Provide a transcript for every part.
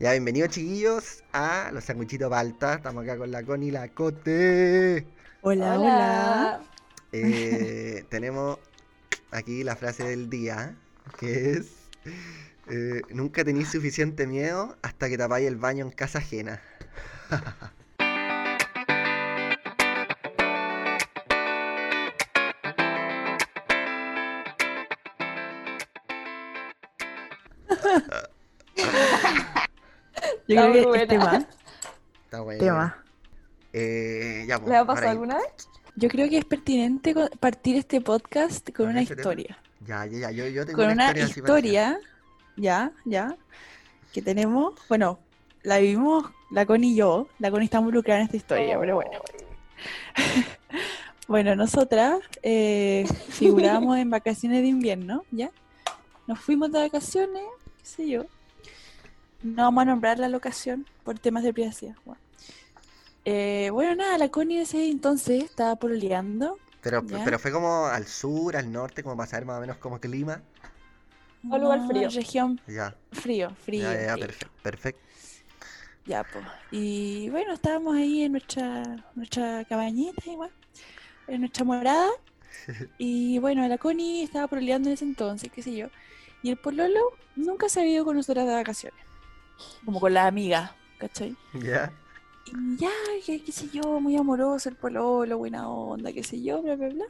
Ya, bienvenidos chiquillos a Los Sanguchitos Balta. Estamos acá con la Connie y la Cote. Hola, hola. Eh, tenemos aquí la frase del día, que es... eh, nunca tenéis suficiente miedo hasta que tapáis el baño en casa ajena. Yo Está creo que este buena. tema, Está bueno. tema. Eh, ya, pues, ¿Le ha pasado ahora- alguna vez? Yo creo que es pertinente partir este podcast con ¿Con una ese tema? historia. Ya, ya, ya. Yo, yo tengo Con una historia, ya, ya, que tenemos, bueno, la vivimos la Connie y yo, la Connie está involucrada en esta historia, pero bueno. Bueno, nosotras eh, figurábamos en vacaciones de invierno, ¿ya? Nos fuimos de vacaciones, qué sé yo. No vamos a nombrar la locación por temas de privacidad. Bueno, Eh, bueno, nada, la Connie de ese entonces estaba pololeando. Pero, ¿Ya? pero fue como al sur, al norte, como para saber más o menos como clima. Un lugar no, frío. región Ya, frío, frío. ya, ya, frío. perfecto, perfecto. Ya, pues. Y bueno, estábamos ahí en nuestra, nuestra cabañita, igual, en nuestra morada. Y bueno, la Connie estaba pololeando en ese entonces, qué sé yo. Y el pololo nunca se había ido con nosotras de vacaciones. Como con las amigas, ¿cachai? Ya. Y ya, qué, qué sé yo, muy amoroso el pololo, buena onda, qué sé yo, bla, bla, bla.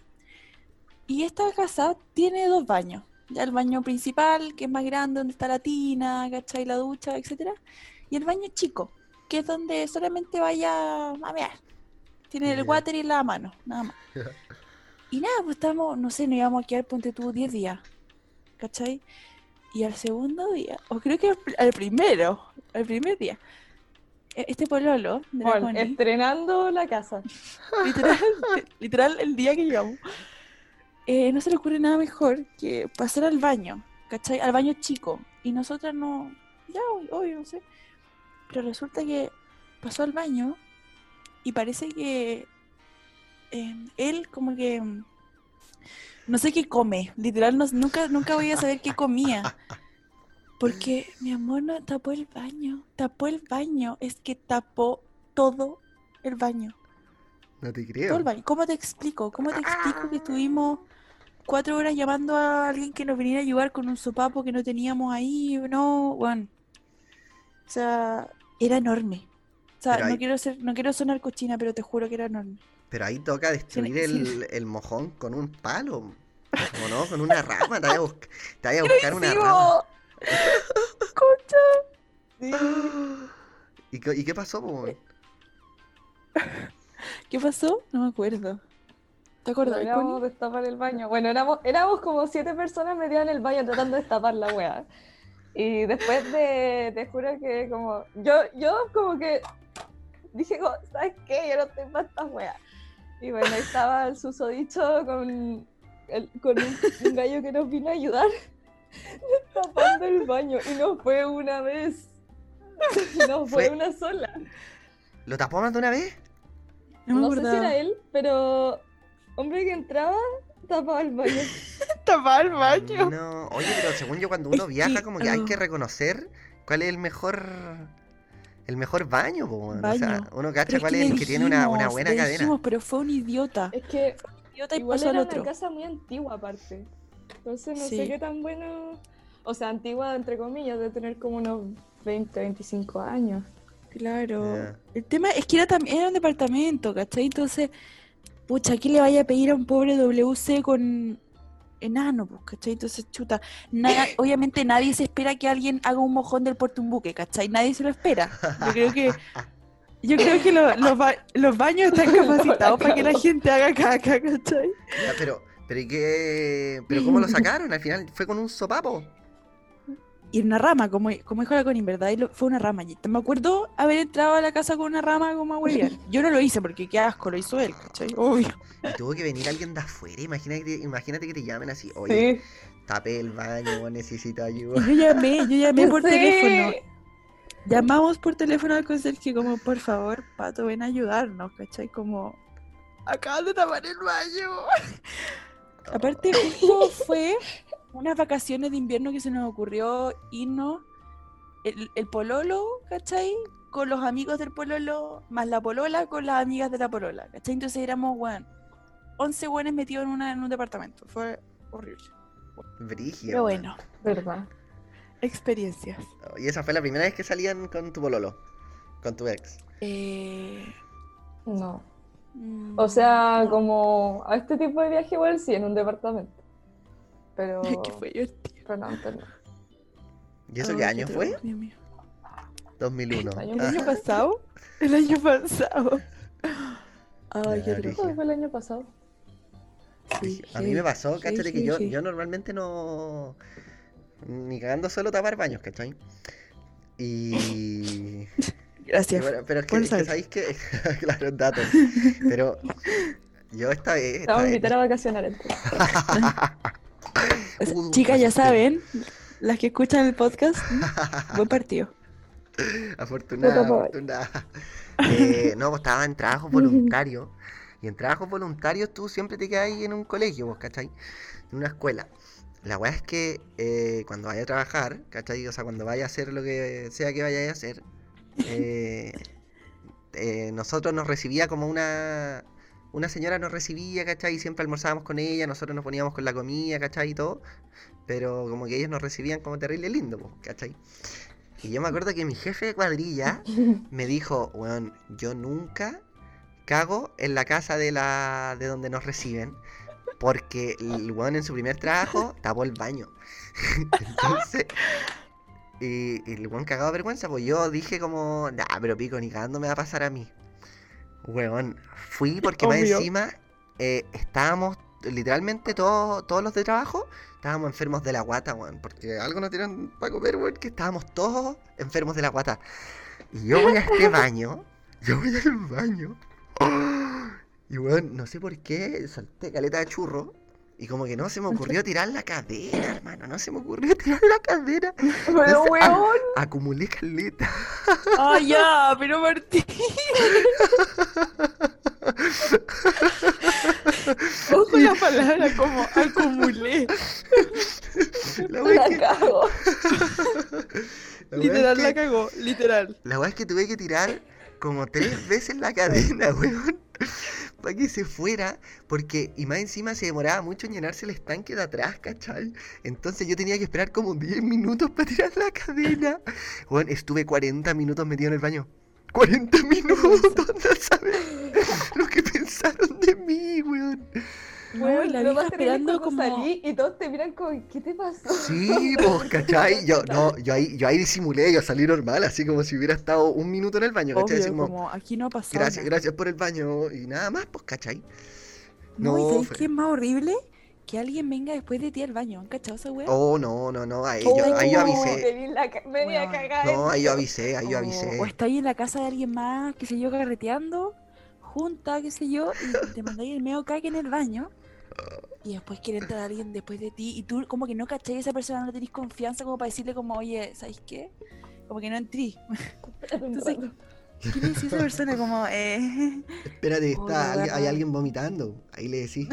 Y esta casa tiene dos baños. Ya el baño principal, que es más grande, donde está la tina, ¿cachai? La ducha, etcétera. Y el baño chico, que es donde solamente vaya a mear. Tiene el water y la mano, nada más. Y nada, pues estamos, no sé, nos íbamos a quedar, ponte tú, 10 días, ¿cachai? Y al segundo día, o creo que al, pr- al primero, al primer día, e- este pololo de la Bueno, Connie, estrenando la casa. literal, literal el día que llevamos, eh, no se le ocurre nada mejor que pasar al baño, ¿cachai? Al baño chico. Y nosotras no, ya, obvio, no sé. Pero resulta que pasó al baño y parece que eh, él como que no sé qué come, literal no- nunca, nunca voy a saber qué comía. Porque mi amor no tapó el baño, tapó el baño, es que tapó todo el baño. No te Todo creo. el baño. ¿Cómo te explico? ¿Cómo te explico que estuvimos cuatro horas llamando a alguien que nos viniera a ayudar con un sopapo que no teníamos ahí? No, bueno. O sea, era enorme. O sea, Pero no ahí- quiero ser, no quiero sonar cochina, pero te juro que era enorme. Pero ahí toca destruir sí. el, el mojón con un palo. ¿O no? Con una rama. Te vaya a, te buscar una rama. Sí. ¿Y, qué- y qué pasó, po? ¿Qué pasó? No me acuerdo. ¿Te acuerdas, Logramos Connie? destapar el baño. Bueno, éramos, éramos como siete personas metidas en el baño tratando de destapar la wea. Y después de, te juro que como, yo, yo como que dije, como, ¿sabes qué? Yo no estoy para esta wea. Y bueno, ahí estaba el susodicho con, el- con un, un gallo que nos vino a ayudar destapando el baño. Y no fue una vez, no fue, Fue- una sola. ¿Lo tapó más de una vez? No No sé si era él, pero hombre que entraba tapaba el baño. Tapaba el baño. No. Oye, pero según yo, cuando uno viaja, como que hay que reconocer cuál es el mejor. El mejor baño, po, weón. O sea, Baño. uno cacha Pero es cuál que es el que tiene una, buena cadena. dijimos, pero fue un idiota. Es que Idiota y igual pasó al era otro. una casa muy antigua aparte. Entonces no Sí. sé qué tan bueno. O sea, antigua entre comillas, de tener como unos 20, 25 años. Claro. El tema es que era también era un departamento, ¿cachai? Entonces, pucha, ¿qué le vaya a pedir a un pobre WC con enano, pues, ¿cachai? Entonces, chuta, na- obviamente nadie se espera que alguien haga un mojón del puerto un buque, ¿cachai? Nadie se lo espera. Yo creo que yo creo que lo- los, ba- los baños están capacitados para que la gente haga caca, ¿cachai? Ya, pero, pero ¿y qué? ¿Pero cómo lo sacaron? Al final fue con un sopapo. Y una rama, como, como dijo la Connie, ¿verdad? Y lo- fue una rama. Y Me acuerdo haber entrado a la casa con una rama como a huevear. Yo no lo hice porque qué asco, lo hizo él, ¿cachai? Obvio. Y tuvo que venir alguien de afuera. Imagínate, que- imagínate que te llamen así. Oye, Sí. tapé el baño, necesito Y ayuda. yo llamé, yo llamé por Sí. teléfono. Llamamos por teléfono al conserje como, por favor, Pato, ven a ayudarnos, ¿cachai? Como, acaban de tapar el baño. Aparte, justo fue unas vacaciones de invierno que se nos ocurrió irnos el, el pololo, ¿cachai? Con los amigos del pololo, más la polola con las amigas de la polola, ¿cachai? Entonces éramos, weón, 11 weones metidos en, una, en un departamento. Fue horrible. Brígido. Pero bueno, ¿Verdad? Experiencias. Y esa fue la primera vez que salían con tu bololo. Con tu ex. Eh, No. mm, O sea, como a este tipo de viaje igual sí, en un departamento. Pero, que fue divertido. pero no, antes no. ¿Y eso qué año qué fue? Dios mío. 2001. Año ¿El Ah, año pasado? El año pasado. Ay, terror. brígido. ¿Cuándo fue el año pasado? Sí, A mí me pasó, Sí, cáchate, que sí, yo, sí. yo normalmente no. Ni cagando solo tapar baños, ¿cachai? Y. y Gracias. bueno, pero es que, es que sabéis que. claro, datos. Pero. Yo esta vez. Esta vamos a invitar a vacacionar entonces. O sea, Uh, Chicas, ya saben, las que escuchan el podcast, buen partido. Afortunada, afortunada. Eh, no, pues estaba en trabajos voluntarios. Y en trabajos voluntarios tú siempre te quedas ahí en un colegio, vos, ¿cachai? En una escuela. La weá es que eh, cuando vaya a trabajar, ¿cachai? O sea, cuando vaya a hacer lo que sea que vaya a hacer, eh, eh, nosotros nos recibía como una... Una señora nos recibía, ¿cachai? Y siempre almorzábamos con ella, nosotros nos poníamos con la comida, ¿cachai? Y todo. Pero como que ellos nos recibían como terrible lindo, ¿cachai? Y yo me acuerdo que mi jefe de cuadrilla me dijo, weón, yo nunca cago en la casa de la de donde nos reciben. Porque el weón en su primer trabajo tapó el baño. Entonces, y, y el weón cagado de vergüenza, pues yo dije como, nah, pero pico, ni cagando me va a pasar a mí. Weón, fui porque más Obvio. encima eh, estábamos, literalmente todos, todos los de trabajo, estábamos enfermos de la guata, weón. Porque algo nos dieron para comer, weón, que estábamos todos enfermos de la guata. Y yo voy a este baño, yo voy al baño. Y weón, no sé por qué, salté caleta de churro. Y como que no se me ocurrió tirar la cadera, hermano. No se me ocurrió tirar la cadera. Pero Entonces, weón, Acumulé caleta. Ah, ya, pero Martín. Ojo la palabra como acumulé. La la que, cago. la Literal es la cagó, literal. la wea es que tuve que tirar como tres veces la cadena, weón. Para que se fuera. Porque, y más encima se demoraba mucho en llenarse el estanque de atrás, ¿cachai? Entonces yo tenía que esperar como 10 minutos para tirar la cadena. Weón, estuve 40 minutos metido en el baño. 40 minutos, no sabes lo que pensaron de mí, weón. No, Weón, y la lo más terrible es como. salí y todos te miran como, ¿qué te pasó? Sí, pues, ¿cachai? Yo, no, yo ahí, yo ahí disimulé, yo salí normal, así como si hubiera estado un minuto en el baño, ¿cachai? Obvio, Así como, como aquí no pasó. gracias, nada. gracias por el baño y nada más, pues, ¿cachai? No, ¿y No, sabéis fue- qué es más horrible? Que alguien venga después de ti al baño. ¿Han cachado esa wea? Oh, no, no, no, ahí yo, ahí yo Oh, avisé. la ca- media Weón. cagada. No, ahí yo avisé, ahí yo O- avisé. O estáis en la casa de alguien más, qué sé yo, carreteando, junta, qué sé yo, y te mandáis el medio caque en el baño. Y después quiere entrar alguien después de ti. Y tú, como que no cacháis a esa persona, no tenés confianza como para decirle, como, oye, ¿sabéis qué? Como que no entré. Entonces- rato. ¿Qué le decís a esa persona? Como, eh. Espérate, está, hay weá. alguien vomitando. Ahí le decís.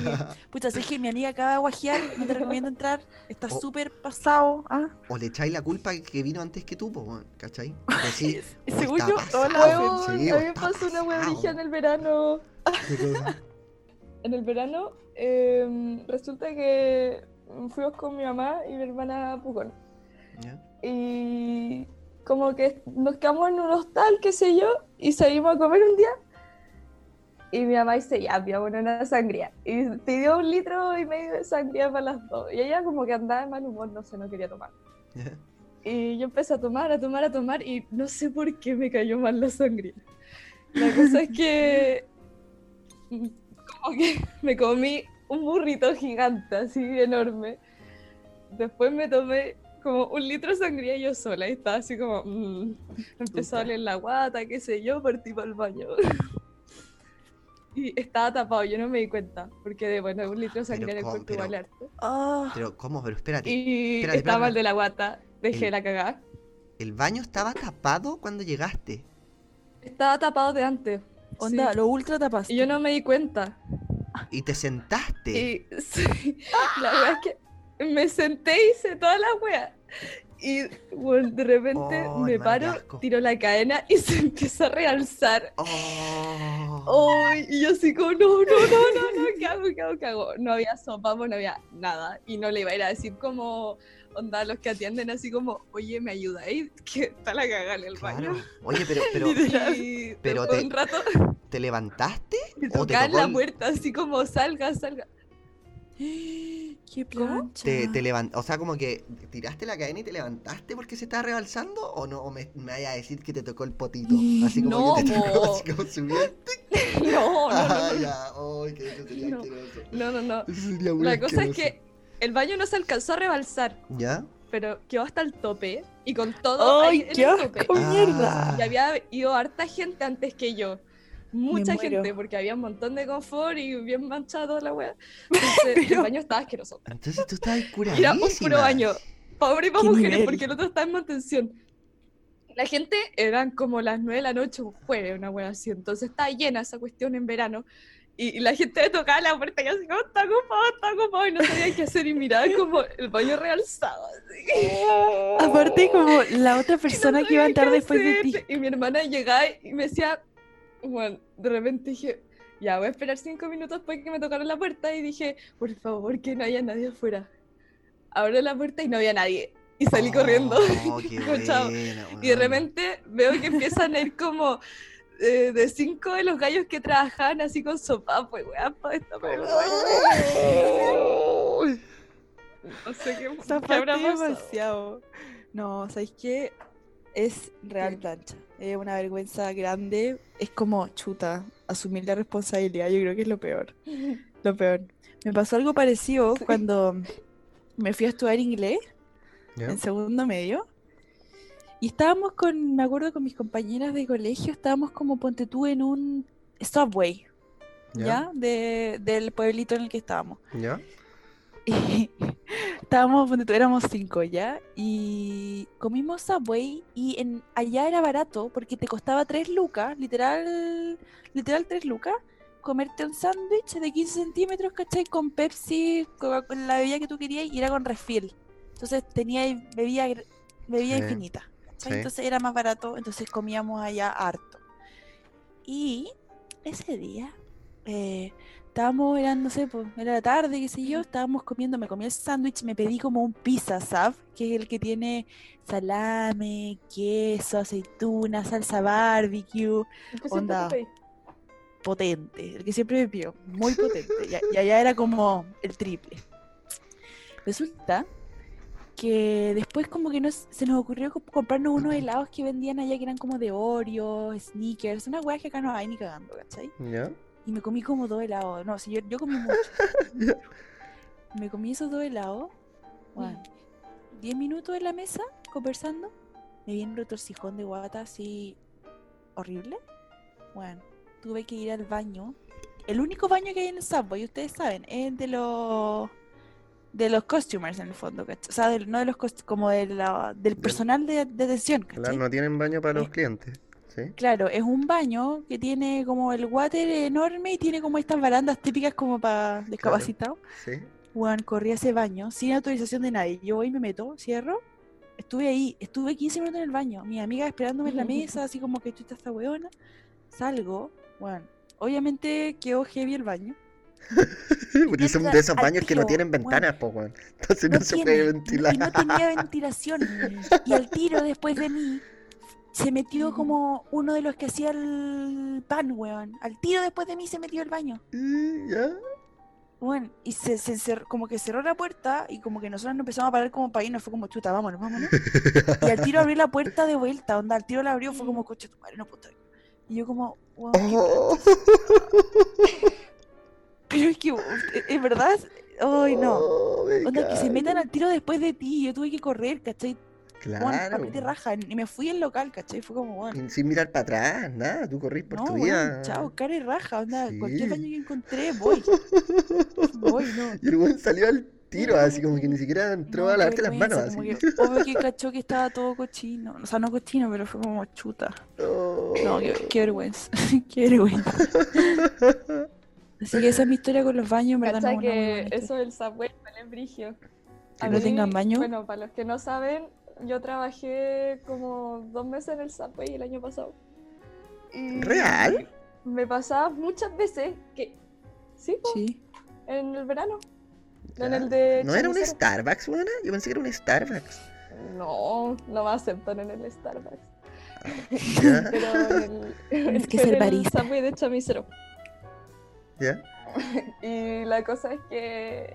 Pucha, sé que mi amiga acaba de guajear, no te recomiendo entrar. Está súper pasado. ¿ah? O le echáis la culpa que vino antes que tú, weón, ¿cachai? "Oh, según está yo, todas las pasado". hacen. Weón, Sí, me pasó una brilla en el verano. En el verano, eh, resulta que fuimos con mi mamá y mi hermana Pucón. Y como que nos quedamos en un hostal, qué sé yo, y salimos a comer un día. Y mi mamá dice, ya, voy a poner una sangría. Y pidió un litro y medio de sangría para las dos. Y ella como que andaba de mal humor, no sé, no quería tomar. Y yo empecé a tomar, a tomar, a tomar, y no sé por qué me cayó mal la sangría. La cosa es que como que me comí un burrito gigante, así enorme. Después me tomé como un litro de sangría yo sola y estaba así como... mm, me empezó a doler la guata, qué sé yo, partí para el baño. Y estaba tapado, yo no me di cuenta, porque de bueno, un litro de sangría en el cuerpo igual Pero- harto. Ah, Pero, ¿cómo? Pero espérate. Y espérate, estaba mal de la guata, dejé El- la cagada. El baño estaba tapado cuando llegaste. Estaba tapado de antes. Onda, sí. lo ultra tapaste. Y yo no me di cuenta. Y te sentaste. Y sí, la wea es que me senté y hice toda la wea. Y bueno, de repente Oh, me paro, asco. tiro la cadena y se empieza a realzar. Oh. Y yo así como, no, no, no, no, no, ¿qué hago, qué hago, qué hago? No había sopa, pues no había nada. Y no le iba a ir a decir como, onda, los que atienden así como, oye, ¿me ayudáis? Que está la cagada en el Claro. baño. Oye, pero, pero Y pero te- un rato ¿te levantaste? me ¿O te tocaban tocó la el- puerta así como, salga, salga. ¡Qué plancha! Te, te o sea, como que tiraste la cadena y te levantaste porque se estaba rebalsando o no, o me, me vaya a decir que te tocó el potito, así como No, que te tocó así como subiendo. No, no, Ah, no, no, ya, ay, que eso sería No. asqueroso. no, no, no. Eso sería muy La cosa es que el baño no se alcanzó a rebalsar, ¿Ya? pero quedó hasta el tope y con todo ¡Ay, qué el asco, mierda! Y había ido harta gente antes que yo. Mucha gente, porque había un montón de confort y bien manchado la wea. Entonces, el Pero- baño estaba asqueroso. Entonces tú estabas Era curadísima. un puro baño. Pobre para ¿Qué mujeres, nivel? porque el otro estaba en mantención. La gente eran como las 9 de la noche, un jueves, una wea así. Entonces estaba llena esa cuestión en verano. Y, y la gente tocaba la puerta y así como, está ocupado, está ocupado. Y no sabía qué hacer y miraba como el baño realzado. Así. Aparte, como la otra Y no persona que iba a entrar después de ti. hacer. Y mi hermana llegaba y me decía, bueno, de repente dije, ya voy a esperar cinco minutos para que me tocaran la puerta. Y dije, por favor, que no haya nadie afuera. Abro la puerta y no había nadie. Y salí corriendo. Oh, chao. buena, Y de repente veo que empiezan a ir como eh, de cinco de los gallos que trabajaban así con sopapo y weá, para esta No sé qué, qué habrá demasiado. No, ¿sabéis qué? Es real plancha. Es una vergüenza grande. Es como chuta, asumir la responsabilidad. Yo creo que es lo peor. Lo peor. Me pasó algo parecido Sí. cuando me fui a estudiar inglés en segundo medio. Y estábamos con, me acuerdo con mis compañeras de colegio, estábamos como ponte tú en un subway, ¿ya? De, del pueblito en el que estábamos. ¿Ya? Y estábamos, ponte tú, éramos cinco ya, y comimos Subway y en, allá era barato porque te costaba tres lucas, literal, literal tres lucas, comerte un sándwich de 15 centímetros, ¿cachai? Con Pepsi, con, la bebida que tú querías y era con refill. Entonces tenía bebida, bebida Sí, infinita, ¿cachai? sí. Entonces era más barato, entonces comíamos allá harto. Y ese día, eh, estábamos, era, no sé, pues, era la tarde, qué sé yo, estábamos comiendo, me comí el sándwich, me pedí como un pizza, ¿sabes? Que es el que tiene salame, queso, aceituna, salsa barbecue, ¿Qué siempre Onda. potente, el que siempre me pidió, muy potente, y, y allá era como el triple. Resulta que después como que nos, se nos ocurrió co- comprarnos unos helados que vendían allá que eran como de Oreo, Snickers, una weá que acá no hay ni cagando, ¿cachai? Y me comí como dos helados. No, si yo, yo comí mucho. Me comí esos dos helados. Bueno, diez minutos en la mesa conversando. Me viene un retorcijón de guata así horrible. Bueno, tuve que ir al baño. El único baño que hay en el Subway, ustedes saben, es de los de los customers en el fondo, ¿cachai? O sea, no de los como de la- del personal de, de atención, Claro, no tienen baño para los Eh. clientes. ¿Sí? Claro, es un baño que tiene como el water enorme y tiene como estas barandas típicas como para discapacitados. ¿Sí? Bueno, corrí a ese baño sin autorización de nadie. Yo voy, me meto, cierro. Estuve ahí, estuve 15 minutos en el baño. Mi amiga esperándome en la mesa, así como que chuta esta weona. Salgo, bueno, obviamente quedó heavy el baño. Porque son de esos baños que no tienen ventanas, po, weón. Entonces no, No se tiene, puede y ventilar. no tenía ventilación. Y al tiro después de mí se metió como uno de los que hacía el pan, weón. Al tiro después de mí se metió el baño. Y ¿Ya? Bueno, y se, se encer- como que cerró la puerta y como que nosotros nos empezamos a parar como para irnos, fue como chuta, vámonos, vámonos. Y al tiro abrió la puerta de vuelta, onda, al tiro la abrió, fue como coche tu madre, no aquí". Y yo como, "Weón, qué Oh. Pero es que, eh, es verdad, ay no. Oh, Onda, que se metan al tiro después de ti, yo tuve que correr, ¿cachai? Bueno, Claro. te rajan. Y me fui al local, ¿cachai? Fue como, bueno. Sin mirar para atrás, nada, tú corrís por No, tu vida. chao, cara y raja, onda, Sí. cualquier baño que encontré, voy, voy, no. Y el weón salió al tiro, así como que ni siquiera entró No, a lavarte las manos, así. como que obvio que cachó que estaba todo cochino. O sea, no cochino, pero fue como chuta. Oh. No, qué, qué vergüenza. qué vergüenza. Así que esa es mi historia con los baños, en verdad. ¿Cachai No, que buena eso del subway vale brigio? Que no mí, tengan baño. Bueno, para los que no saben, yo trabajé como dos meses en el Subway el año pasado. Y ¿Real? Me pasaba muchas veces que. Sí, po, Sí. en el verano. En el de ¿No era un. Starbucks, weón? Yo pensé que era un Starbucks. No, no me aceptan en el Starbucks. ¿Ya? Pero en el, Tienes que en el barista. Subway de Chamicero. ¿Ya? Y la cosa es que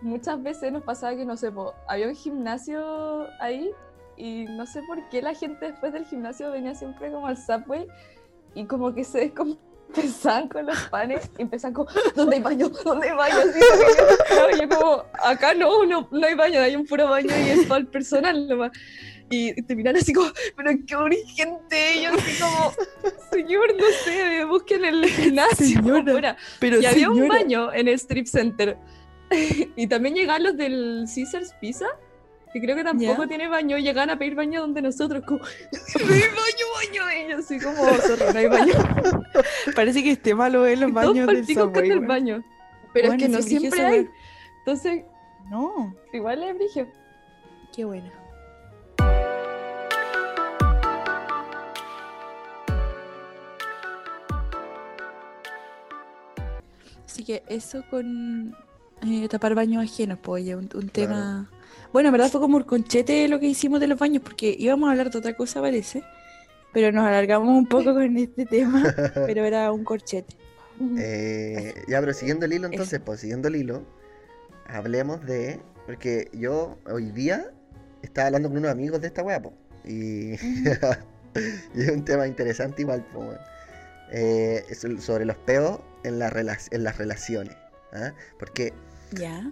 muchas veces nos pasaba que, no sé, había un gimnasio ahí y no sé por qué la gente después del gimnasio venía siempre como al subway y como que se descompensaban con los panes y empezaban como, ¿dónde hay baño? ¿Dónde hay baño? Así, yo como, acá no, no, no hay baño, hay un puro baño y es para el personal nomás. Y te miran así como, pero qué urgente. Y yo así como, señor, no sé, busquen el gimnasio. Señora, afuera". Pero Y había un baño en el Strip Center. y también llegaban los del Caesars Pizza, que creo que tampoco ¿Ya? tiene baño. y Llegaban a pedir baño donde nosotros, como, hay baño, baño. Y yo así como, sorry, no hay baño. Parece que esté malo en los Y todos baños del Subway. el baño. Pero Bueno, es que no siempre hay. Entonces, No, igual es brillo. qué buena. Así que eso con eh, tapar baños ajenos, pues, oye, un, un tema... Bueno, en verdad fue como un conchete lo que hicimos de los baños, porque íbamos a hablar de otra cosa, parece, pero nos alargamos un poco con este tema, pero era un corchete. Eh, ya, pero siguiendo el hilo, entonces, pues siguiendo el hilo, hablemos de. Porque yo hoy día estaba hablando con unos amigos de esta weá, po, y, y es un tema interesante igual, po. Eh, sobre los peos en, la en las relaciones. ¿ah? Porque Ya.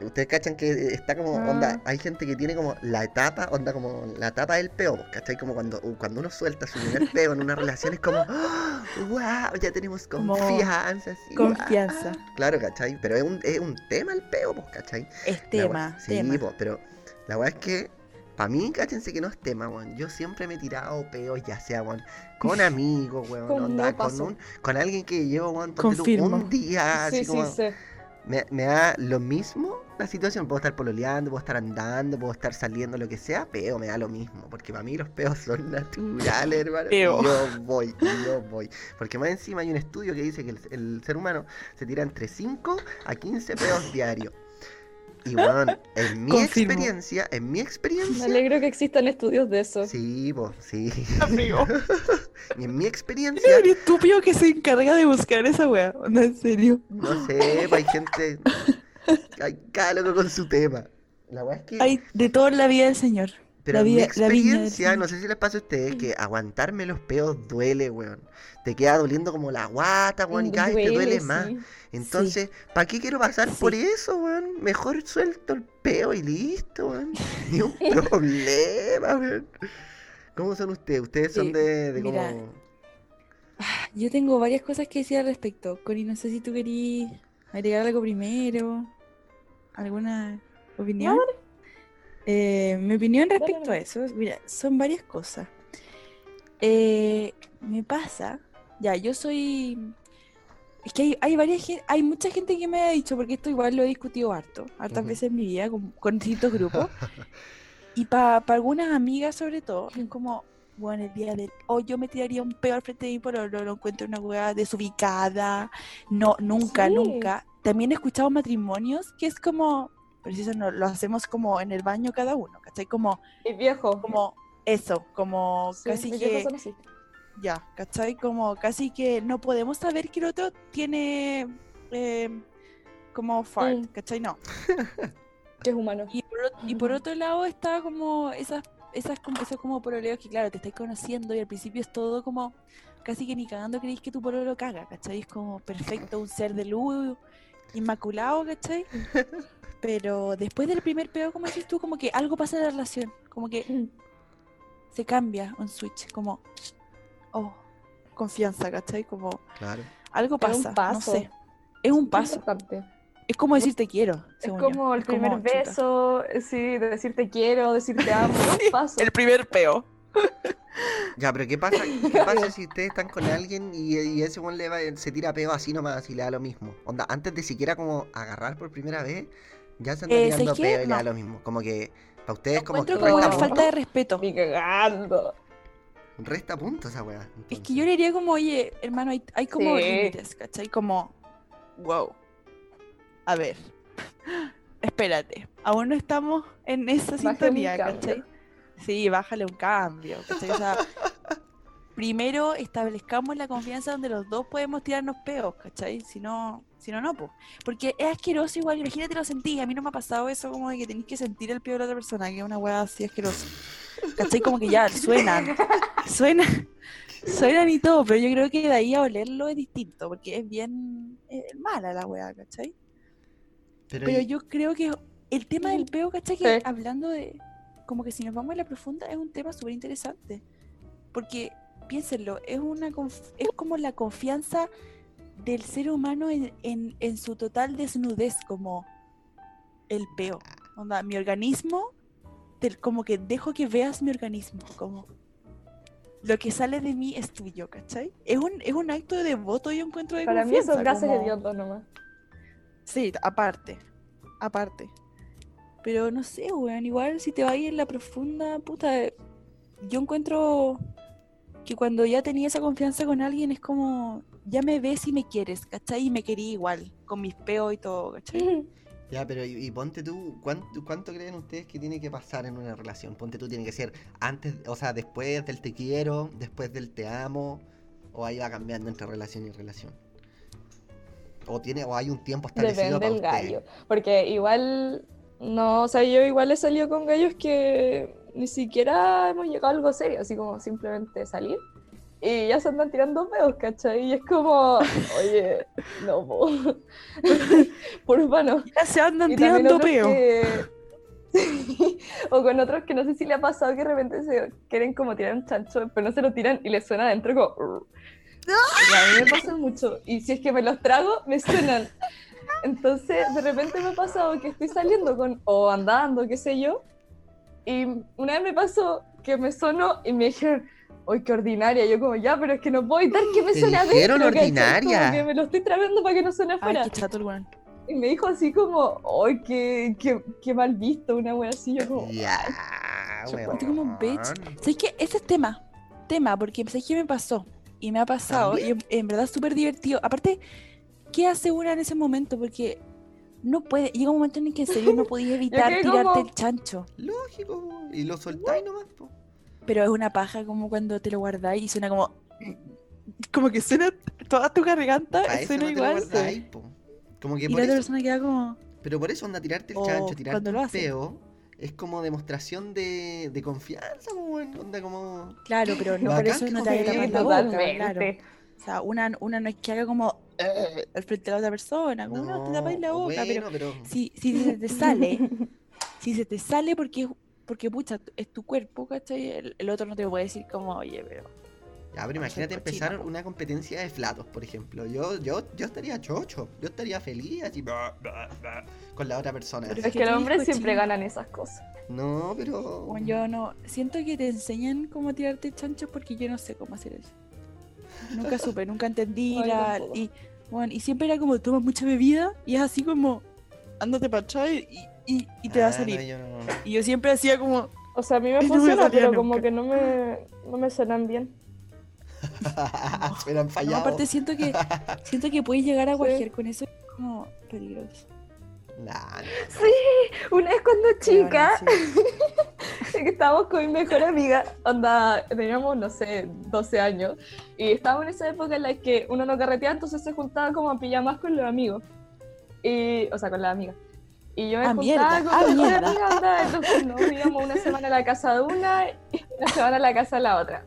ustedes cachan que está como, Ah. onda, hay gente que tiene como la etapa, onda como la etapa del peo, po, ¿cachai? Como cuando, cuando uno suelta su primer peo en una relación es como, wow, ya tenemos confianza. así, guau". Confianza. Claro, ¿cachai? Pero es un, es un tema el peo, pues, ¿cachai? Es tema, Sí, tema. po, pero la weá es que, para mí, cáchense que no es tema, weón. Yo siempre me he tirado peos, ya sea, weón, con amigos, weón, Con onda, no con, pasó. un, con alguien que llevo, weón, un día, así sí, como... sí, sí. Me, me da lo mismo la situación. Puedo estar pololeando, puedo estar andando, puedo estar saliendo, lo que sea, peo, me da lo mismo. Porque para mí los peos son naturales, hermano. y Peo. Yo voy, yo voy. Porque más encima hay un estudio que dice que el, el ser humano se tira entre 5 a 15 peos diarios. Y bueno, en mi Confirmo. experiencia, en mi Me experiencia. alegro que existan estudios de eso. Sí, pues, sí. Amigo. Y en mi ¿Quién experiencia, es estúpido que se encarga de buscar esa weá? Onda, en serio. no sé, pues, hay gente. Hay cada loco con su tema. La weá es que. Hay de todo en la vida del Señor. Pero La en mi la experiencia, no sé si les pasa a ustedes, que aguantarme los peos duele, weón. Te queda doliendo como la guata, weón, y cada vez te duele más. Sí. Entonces, ¿para qué quiero pasar Sí. por eso, weón? Mejor suelto el peo y listo, weón. Ni un problema, weón. ¿Cómo son ustedes? Ustedes son Sí, de, de mira, como... Yo tengo varias cosas que decir al respecto. Cori, no sé si tú querías agregar algo primero. ¿Alguna opinión? Eh, mi opinión Dale, respecto a eso, mira, son varias cosas. Eh, me pasa, ya, yo soy... Es que hay, hay varias hay mucha gente que me ha dicho, porque esto igual lo he discutido harto, hartas veces en mi vida con, con distintos grupos. Y para algunas amigas sobre todo, es como, bueno, el día del... O yo me tiraría un peor frente de mí, pero lo, lo encuentro una hueá desubicada. No, nunca, Sí. nunca. También he escuchado matrimonios que es como... Pero eso no, lo hacemos como en el baño cada uno, ¿cachai? Como, Y viejo. como eso, como Sí, casi que... Ya, ¿cachai? Como casi que no podemos saber que el otro tiene... eh, como fart, Mm. ¿cachai? No. Que es humano. Y por, ot- y por otro lado está como esas, esas como, esos como pololeos que claro, te estáis conociendo y al principio es todo como casi que ni cagando creéis que tu pololo caga, ¿cachai? Es como perfecto, un ser de luz, inmaculado, ¿cachai? Pero después del primer peo, como dices tú, como que algo pasa en la relación, como que se cambia un switch, como, oh, confianza, ¿cachai? Como Claro. algo Es un pasa, no paso. sé. Es un paso. importante. Es como decir te quiero. Es yo. como el Es primer beso, sí, de decir te quiero, decir te amo, es un paso. El primer peo. Ya, pero ¿qué pasa, qué pasa si ustedes están con alguien y, y ese weón le va- se tira peo así nomás y le da lo mismo? Onda, antes de siquiera como agarrar por primera vez, ya se anda Eh, tirando peo y le da No. lo mismo. Como que Para ustedes como que como una falta de respeto. Ni cagando. Resta punto esa weá. Es que yo le diría como, oye, hermano, hay, hay como Sí. límites, ¿cachai? Como, wow. A ver, espérate, aún no estamos en esa Bájale sintonía. ¿cachai? Sí, bájale un cambio, ¿cachai? O sea, primero establezcamos la confianza donde los dos podemos tirarnos peos, ¿cachai? Si no, si no, no, pues. Porque es asqueroso igual, imagínate lo sentís, a mí no me ha pasado eso como de que tenés que sentir el peo de la otra persona, que es una weá así asquerosa. ¿Cachai? Como que ya suenan, suenan, suenan y todo, pero yo creo que de ahí a olerlo es distinto, porque es bien eh, mala la weá, ¿cachai? Pero, Pero yo creo que el tema del peo, ¿cachai? Que Sí. hablando de, como que si nos vamos a la profunda, es un tema súper interesante. Porque, piénsenlo, es, una es como la confianza del ser humano en, en, en su total desnudez, como el peo. Onda, mi organismo, te- como que dejo que veas mi organismo, como lo que sale de mí es tuyo, ¿cachai? Es un, es un acto de devoto, yo encuentro de Para mí confianza, es gases como- hediondos nomás. Sí, aparte. Aparte. Pero no sé, weón. Igual si te vas a ir en la profunda, puta. Yo encuentro que cuando ya tenía esa confianza con alguien es como. Ya me ves y me quieres, ¿cachai? Y me quería igual, con mis peos y todo, ¿cachai? Ya, pero y, y ponte tú, ¿cuánto, ¿cuánto creen ustedes que tiene que pasar en una relación? Ponte tú, tiene que ser antes, o sea, después del te quiero, después del te amo, o ahí va cambiando entre relación y relación. O tiene, o hay un tiempo establecido Depende para del gallo. Porque igual, no, o sea, yo igual he salido con gallos que ni siquiera hemos llegado a algo serio, así como simplemente salir. Y ya se andan tirando peos, ¿cachai? Y es como, oye, no, po. por urbano. Ya se andan tirando que- o con otros que no sé si le ha pasado que de repente se quieren como tirar un chancho, pero no se lo tiran y les suena adentro como... Y a mí me pasa mucho. Y si es que me los trago, me suenan. Entonces, de repente me ha pasado que estoy saliendo con, o andando, qué sé yo, y una vez me pasó que me sonó y me dijeron, ¡ay, qué ordinaria! Yo como, ya, pero es que no puedo evitar que me suene dijeron adentro, ¿cachai? ordinaria. Que me lo estoy tragando para que no suene Ay, afuera. qué chato el weón. Y me dijo así como, ¡ay, qué, qué, qué mal visto! Una wea así, yo como, Ya, Ponte como un bitch. ¿Sabes qué? Ese es tema. Tema, porque ¿sabes qué me pasó? Y me ha pasado. Y en, verdad es súper divertido. Aparte, ¿qué hace una en ese momento? Porque no puede. Llega un momento en el que en serio no podías evitar tirarte como- el chancho. Lógico, y lo soltáis nomás, po. Pero es una paja como cuando te lo guardáis y suena como. Como que suena toda tu garganta. Pa' eso suena no te lo igual. guardáis, po. Como que Y por la otra eso, persona queda como. pero por eso anda tirarte el O chancho, tirarte cuando lo un hace. peo, es como demostración de, de confianza. Onda como... Claro, pero no por eso que no te a sí, tapar la boca. Claro. O sea, una, una no es que haga como. "Eh", al frente de la otra persona. Como no, te tapáis la boca. pero bueno, pero... si, si se te sale, si se te sale porque, porque pucha, es tu cuerpo, ¿cachai? El, el otro no te puede decir como, oye, pero Ya, pero imagínate empezar una competencia de flatos, por ejemplo. Yo, yo, yo estaría chocho, yo estaría feliz así bah, bah, bah, con la otra persona. Pero así. Es que los hombres siempre ganan esas cosas. No, pero... bueno, yo no, siento que te enseñan cómo tirarte chanchos porque yo no sé cómo hacer eso. Nunca supe, nunca entendí Ay, la, tampoco. y, bueno, y siempre era como, tomas mucha bebida y es así como, ándate para atrás y, y, y te va a Ah, no, salir. yo no. Y yo siempre hacía como, O sea, a mí me Ay, no me funciona, pero como que no me, no me suenan bien. Pero han no, fallado. aparte siento que, siento que puedes llegar a guajear con eso, es como peligroso. Nah, Una vez cuando chica, sí. que estábamos con mi mejor amiga, onda, teníamos, no sé, 12 años, y estábamos en esa época en la que uno no carreteaba, entonces se juntaba como a pijamas con los amigos. Y, o sea, con las amigas. Y yo me Ah, juntaba mierda, con ah, mierda. amiga, entonces nos íbamos una semana a la casa de una y una semana a la casa de la otra.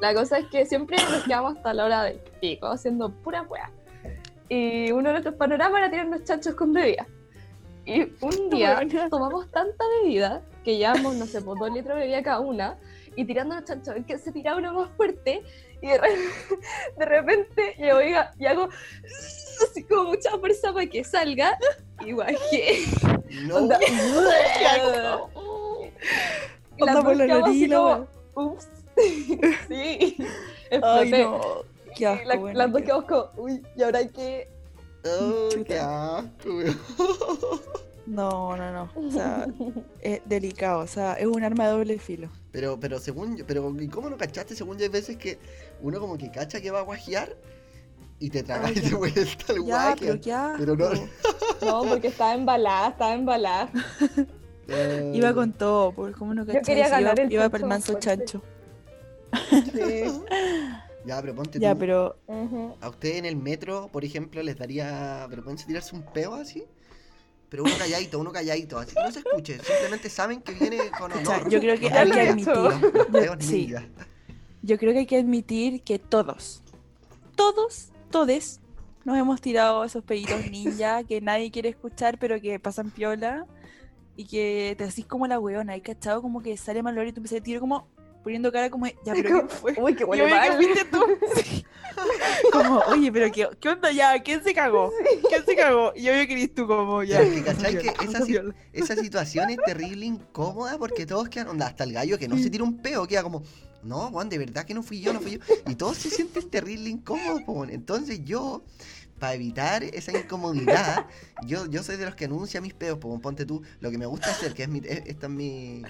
La cosa es que siempre nos quedamos hasta la hora del pico, haciendo pura wea. Y uno de nuestros panoramas era tirarnos chanchos con bebida. Y un día tomamos tanta bebida que llevamos, no sé, pues dos litros de bebida cada una y tirando los chanchos, que se tiraba uno más fuerte y de, re- de repente yo oiga, y hago así como mucha fuerza para que salga y guajé. no. Onda. Y Onda las por la nariz, la como, ups. Sí, Ay, no. Qué Y asco, la- bueno, las dos qué quedamos como, uy, y ahora hay que. Oh, qué asco. No, no, no. O sea, es delicado. O sea, es un arma de doble filo. Pero, pero según yo, pero ¿y cómo no cachaste? Según yo hay veces que uno como que cacha que va a guajear y te tragas Ay, de ya. vuelta el Ya, pero ya. Pero no. No, porque estaba embalada, estaba embalada. Eh, Iba con todo, pues cómo no Yo cachai? quería ganar iba, el iba para el manso chancho. Sí. Ya, pero ponte Ya, tú. pero. ¿A usted en el metro, por ejemplo, les daría vergüenza tirarse un peo así? Pero uno calladito, uno calladito, así que no se escuche. Simplemente saben que viene con o honor. sea, yo creo que No hay que admitir. sí. Yo creo que hay que admitir que todos, todos, todes, nos hemos tirado esos peditos ninja que nadie quiere escuchar, pero que pasan piola y que te decís como la weona, ¿hay cachado? Como que sale mal y tú empiezas a tirar como poniendo cara como, ya, pero ¿quién fue? Uy, qué Y que mal. fuiste tú. Sí. Como, oye, pero qué, ¿qué onda ya? ¿Quién se cagó? ¿Quién se cagó? Y que eres tú como ya. Es que, ¿cachai? Que esa si-. Esa situación es terrible, incómoda, porque todos quedan, onda, hasta el gallo que no se tira un peo, queda como, no, Juan, de verdad que no fui yo, no fui yo. Y todos se sienten terrible incómodos, po. Entonces yo, para evitar esa incomodidad, yo, yo soy de los que anuncia mis peos, po, ponte tú, lo que me gusta hacer, que es mi, es- esta es mi,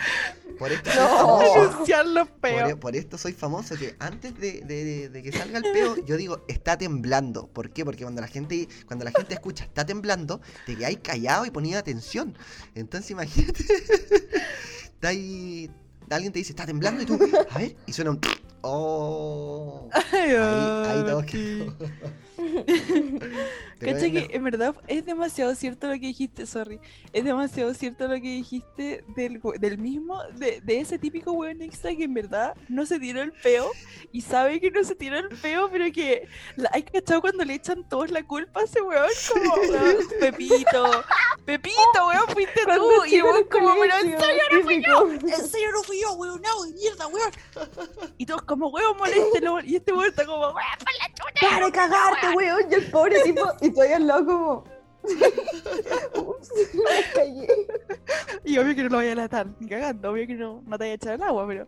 por esto soy famoso. Por, peos. e- por esto soy famoso, que antes de, de- de- de que salga el peo, yo digo, está temblando. ¿Por qué? Porque cuando la gente, cuando la gente escucha está temblando, te quedáis callado y ponía atención. Entonces imagínate, está ahí, alguien te dice, está temblando y tú, a ver, y suena un... Oh, Ay, ahí, todos Cacha que en verdad es demasiado cierto lo que dijiste, sorry. Es demasiado cierto lo que dijiste del, del mismo, de, de ese típico weón extra que en verdad no se tiró el peo y sabe que no se tiró el peo, pero que la, hay cachado cuando le echan todos la culpa a ese weón, como weón, Pepito, Pepito, weón, fuiste tú. Y el como, pero en serio no fui yo, típico. en serio no fui yo, weón, no, de mierda, weón. Y todos como, weón, moléstelo. Y este weón está como, weón, por la chucha. ¡Para cagarte, weón! Y el pobre tipo, y estoy al lado como. Ups, me callé. Y obvio que no lo vaya a latar, ni cagando, obvio que no, no te vaya a echar el agua, pero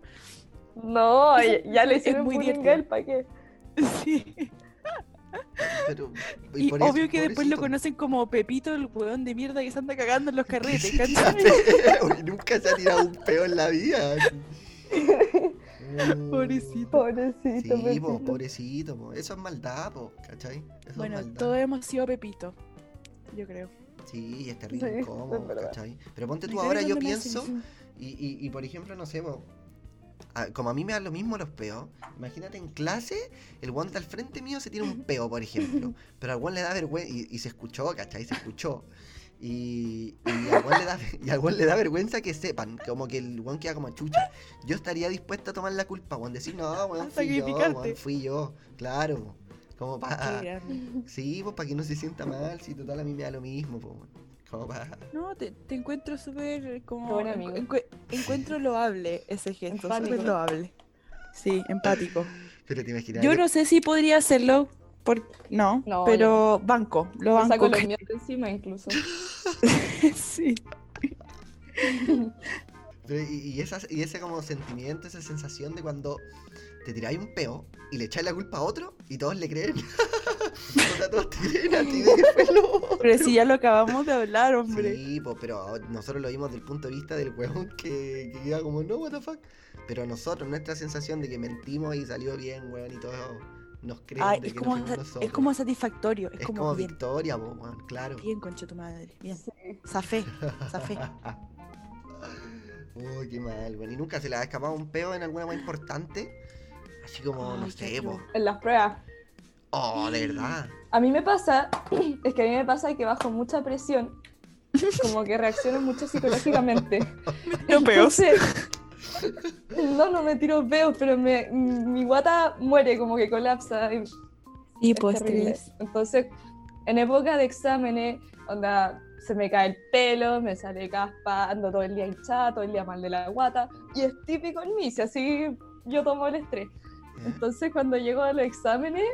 No, ya, ya le hicieron muy a él, ¿para qué? sí. pero- Y eso, obvio que después lo conocen como Pepito, el weón de mierda que se anda cagando en los carretes, Nunca se ha tirado un peo en la vida. Mm. Pobrecito. Pobrecito, Sí, po, pobrecito, po. eso es maldad, po, ¿cachai? Eso Bueno, es maldad. todos hemos sido Pepito, yo creo. Sí, es terrible Sí, incómodo, es verdad. ¿cachai? Pero ponte Me tú ahora, yo pienso, y, y, y por ejemplo, no sé, po, a- como a mí me dan lo mismo los peos, imagínate en clase, el guante al frente mío se tiene un peo, por ejemplo, pero al guan le da vergüenza, y, y se escuchó, ¿cachai? Se escuchó. Y, y al le da, y al guan le da vergüenza que sepan, como que el guan queda como chucha. Yo estaría dispuesto a tomar la culpa, guan, decir, no, weón, fui yo, weón, fui yo, claro. Como para... Sí, pues para que no se sienta mal, si total a mí me da lo mismo, pues. Como para... No, te, te encuentro súper como... Buen encu- amigo. encu- encuentro loable ese gesto, súper loable. Sí, empático. Pero te imaginas. Yo no sé si podría hacerlo, por... no, No, pero banco, lo banco. saco los míos encima incluso. sí. Y, y esa, y ese como sentimiento, esa sensación de cuando te tiráis un peo y le echáis la culpa a otro y todos le creen. o sea, todos te creen a ti de que fue lo otro. Pero si ya lo acabamos de hablar, hombre. Sí, pero nosotros lo vimos desde el punto de vista del weón que, que queda como, no, what the fuck. Pero nosotros, nuestra sensación de que mentimos y salió bien, weón, y todos nos creen de es que como, no es como satisfactorio, es, Es como, como bien, victoria, po, weón, claro. bien, concha tu madre, bien. Sí. Zafé, zafé. Uy, qué mal, weón. ¿Y nunca se le ha escapado un peo en alguna weá importante? Así como, no Ay, sé, qué po. En las pruebas. Oh, de verdad. A mí me pasa, es que a mí me pasa que bajo mucha presión, como que reacciono mucho psicológicamente. Tiro peos. Entonces, no, no me tiro peos, pero me, mi guata muere, como que colapsa. y es pues. Entonces, en época de exámenes, onda, se me cae el pelo, me sale caspa, ando todo el día hinchada, todo el día mal de la guata, y es típico en mí, si así yo tomo el estrés. Entonces, cuando llego a los exámenes